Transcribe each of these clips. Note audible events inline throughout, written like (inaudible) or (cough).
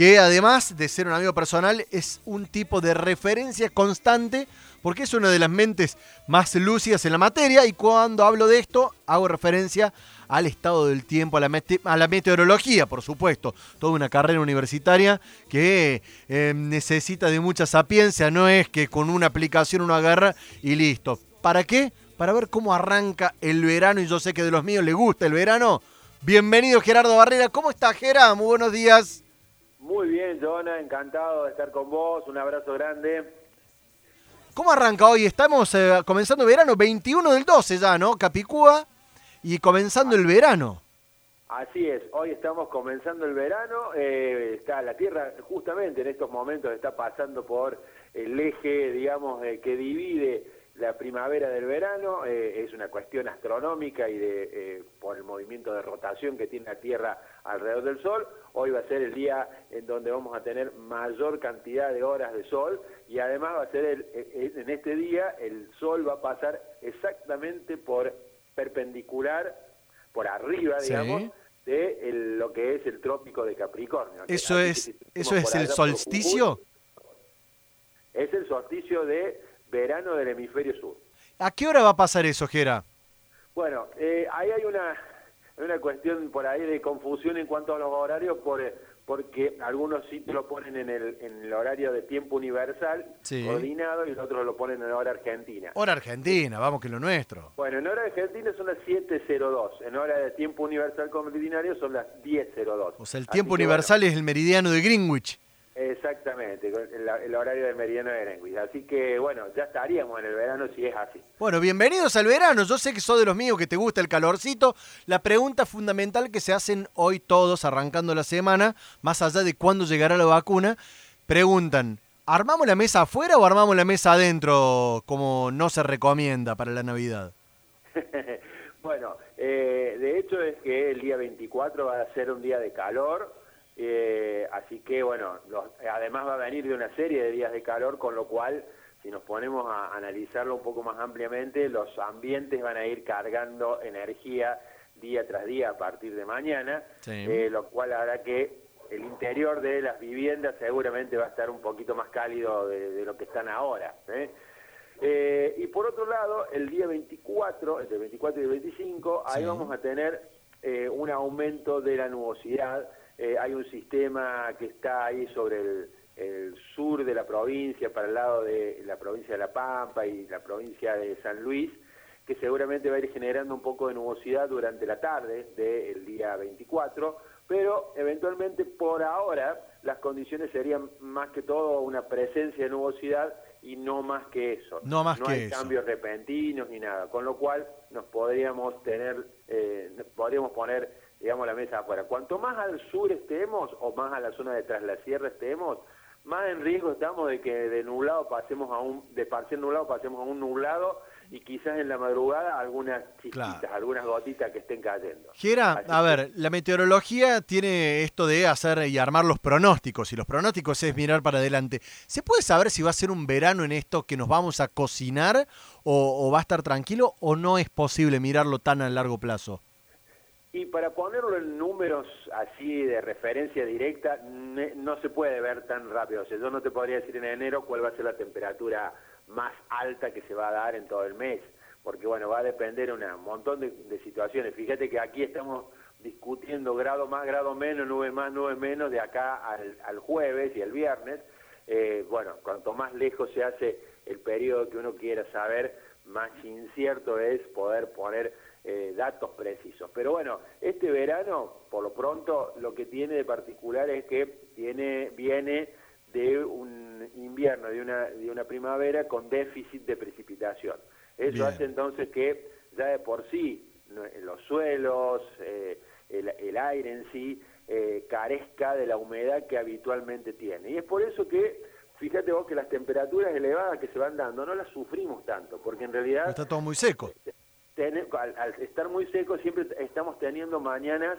que además de ser un amigo personal, es un tipo de referencia constante, porque es una de las mentes más lúcidas en la materia, y cuando hablo de esto, hago referencia al estado del tiempo, a la, a la meteorología, por supuesto. Toda una carrera universitaria que eh, necesita de mucha sapiencia, no es que con una aplicación uno agarra y listo. ¿Para qué? Para ver cómo arranca el verano, y yo sé que de los míos le gusta el verano. Bienvenido Gerardo Barrera, ¿cómo está Gerardo? Muy buenos días. Muy bien, Jonah, encantado de estar con vos, un abrazo grande. ¿Cómo arranca hoy? Estamos eh, comenzando verano, 21 del 12 ya, ¿no? Capicúa y comenzando el verano. Así es, hoy estamos comenzando el verano, eh, está la Tierra justamente en estos momentos está pasando por el eje, digamos, eh, que divide la primavera del verano, eh, es una cuestión astronómica y de por el movimiento de rotación que tiene la Tierra alrededor del Sol. Hoy va a ser el día en donde vamos a tener mayor cantidad de horas de sol y además va a ser el, en este día el Sol va a pasar exactamente por perpendicular por arriba, digamos, de lo que es el trópico de Capricornio. ¿Eso es, eso es el solsticio? Es el solsticio de verano del hemisferio sur. ¿A qué hora va a pasar eso, Gera? Bueno, eh, ahí hay una, una cuestión por ahí de confusión en cuanto a los horarios por porque algunos sitios lo ponen en el, en el horario de tiempo universal, coordinado, y otros lo ponen en hora argentina. Hora argentina, vamos que lo nuestro. Bueno, en hora argentina son las 7.02, en hora de tiempo universal coordinario son las 10.02. O sea, el tiempo universal es el meridiano de Greenwich. Exactamente, el, horario del meridiano de Greenwich. Así que, bueno, ya estaríamos en el verano si es así. Bueno, bienvenidos al verano. Yo sé que sos de los míos que te gusta el calorcito. La pregunta fundamental que se hacen hoy todos arrancando la semana, más allá de cuándo llegará la vacuna, preguntan, ¿armamos la mesa afuera o armamos la mesa adentro como no se recomienda para la Navidad? (laughs) bueno, eh, de hecho es que el día 24 va a ser un día de calor eh, así que bueno, además va a venir de una serie de días de calor, con lo cual si nos ponemos a analizarlo un poco más ampliamente, los ambientes van a ir cargando energía día tras día a partir de mañana, eh, lo cual hará que el interior de las viviendas seguramente va a estar un poquito más cálido de, lo que están ahora. ¿eh? y por otro lado, el día 24, entre el 24 y el 25, ahí vamos a tener un aumento de la nubosidad, eh, hay un sistema que está ahí sobre el, sur de la provincia, para el lado de la provincia de La Pampa y la provincia de San Luis, que seguramente va a ir generando un poco de nubosidad durante la tarde del día 24, pero eventualmente por ahora las condiciones serían más que todo una presencia de nubosidad y no más que eso. No más no hay cambios repentinos ni nada, con lo cual nos podríamos tener, eh, podríamos poner digamos, la mesa afuera. Cuanto más al sur estemos o más a la zona de tras la sierra estemos, más en riesgo estamos de que de nublado pasemos a un, de parcial nublado pasemos a un nublado y quizás en la madrugada algunas chiquitas, algunas gotitas que estén cayendo. Giera, a ver, la meteorología tiene esto de hacer y armar los pronósticos, y los pronósticos es mirar para adelante. ¿Se puede saber si va a ser un verano en esto que nos vamos a cocinar o, o va a estar tranquilo o no es posible mirarlo tan a largo plazo? Y para ponerlo en números así de referencia directa, no se puede ver tan rápido. O sea, yo no te podría decir en enero cuál va a ser la temperatura más alta que se va a dar en todo el mes, porque bueno, va a depender un montón de, situaciones. Fíjate que aquí estamos discutiendo grado más, grado menos, nube más, nube menos, de acá al, jueves y el viernes. Eh, bueno, cuanto más lejos se hace el periodo que uno quiera saber, más incierto es poder poner eh, datos precisos. Pero bueno, este verano, por lo pronto, lo que tiene de particular es que tiene, viene de un invierno, de una, de una primavera con déficit de precipitación. Eso hace entonces que ya de por sí los suelos, eh, el, aire en sí, eh, carezca de la humedad que habitualmente tiene. Y es por eso que, fíjate vos que las temperaturas elevadas que se van dando no las sufrimos tanto, porque en realidad... Está todo muy seco al, estar muy seco siempre estamos teniendo mañanas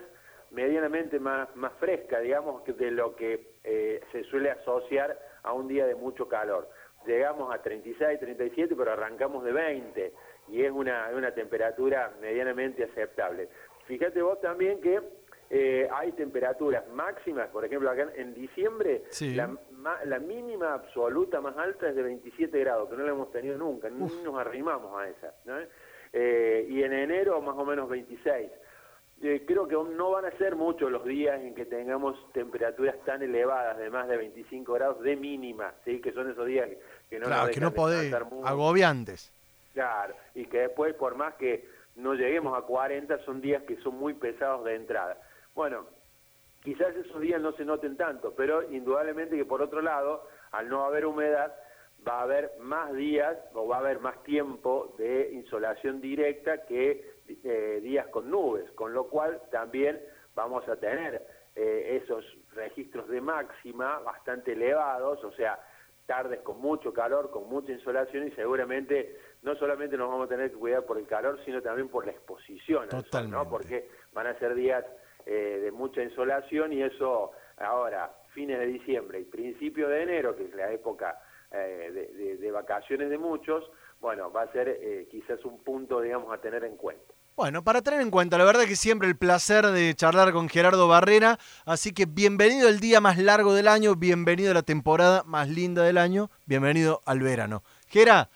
medianamente más, más frescas, digamos, de lo que eh, se suele asociar a un día de mucho calor. Llegamos a 36, 37, pero arrancamos de 20 y es una, una temperatura medianamente aceptable. Fíjate vos también que eh, hay temperaturas máximas, por ejemplo, acá en diciembre, Sí. la, ma- la mínima absoluta más alta es de 27 grados, que no la hemos tenido nunca, ni nos arrimamos a esa. ¿no? Eh, y en enero más o menos 26. Eh, creo que no van a ser muchos los días en que tengamos temperaturas tan elevadas, de más de 25 grados de mínima, ¿sí? que son esos días que, que no claro, nos que dejan no podés, descansar mucho. agobiantes. Claro, y que después, por más que no lleguemos a 40, son días que son muy pesados de entrada. Bueno, quizás esos días no se noten tanto, pero indudablemente que por otro lado, al no haber humedad, va a haber más días o va a haber más tiempo de insolación directa que eh, días con nubes, con lo cual también vamos a tener eh, esos registros de máxima bastante elevados, o sea, tardes con mucho calor, con mucha insolación y seguramente no solamente nos vamos a tener que cuidar por el calor, sino también por la exposición al sol. ¿no? Porque van a ser días eh, de mucha insolación y eso ahora, fines de diciembre y principio de enero, que es la época eh, de, vacaciones de muchos, bueno, va a ser eh, quizás un punto, digamos, a tener en cuenta. Bueno, para tener en cuenta, la verdad que siempre el placer de charlar con Gerardo Barrera, así que bienvenido el día más largo del año, bienvenido a la temporada más linda del año, bienvenido al verano. Gera,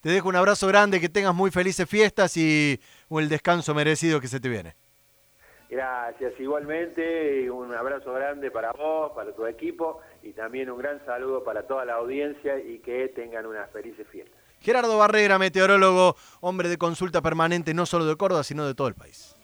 te dejo un abrazo grande, que tengas muy felices fiestas y el descanso merecido que se te viene. Gracias, igualmente, un abrazo grande para vos, para tu equipo y también un gran saludo para toda la audiencia y que tengan unas felices fiestas. Gerardo Barrera, meteorólogo, hombre de consulta permanente no solo de Córdoba, sino de todo el país.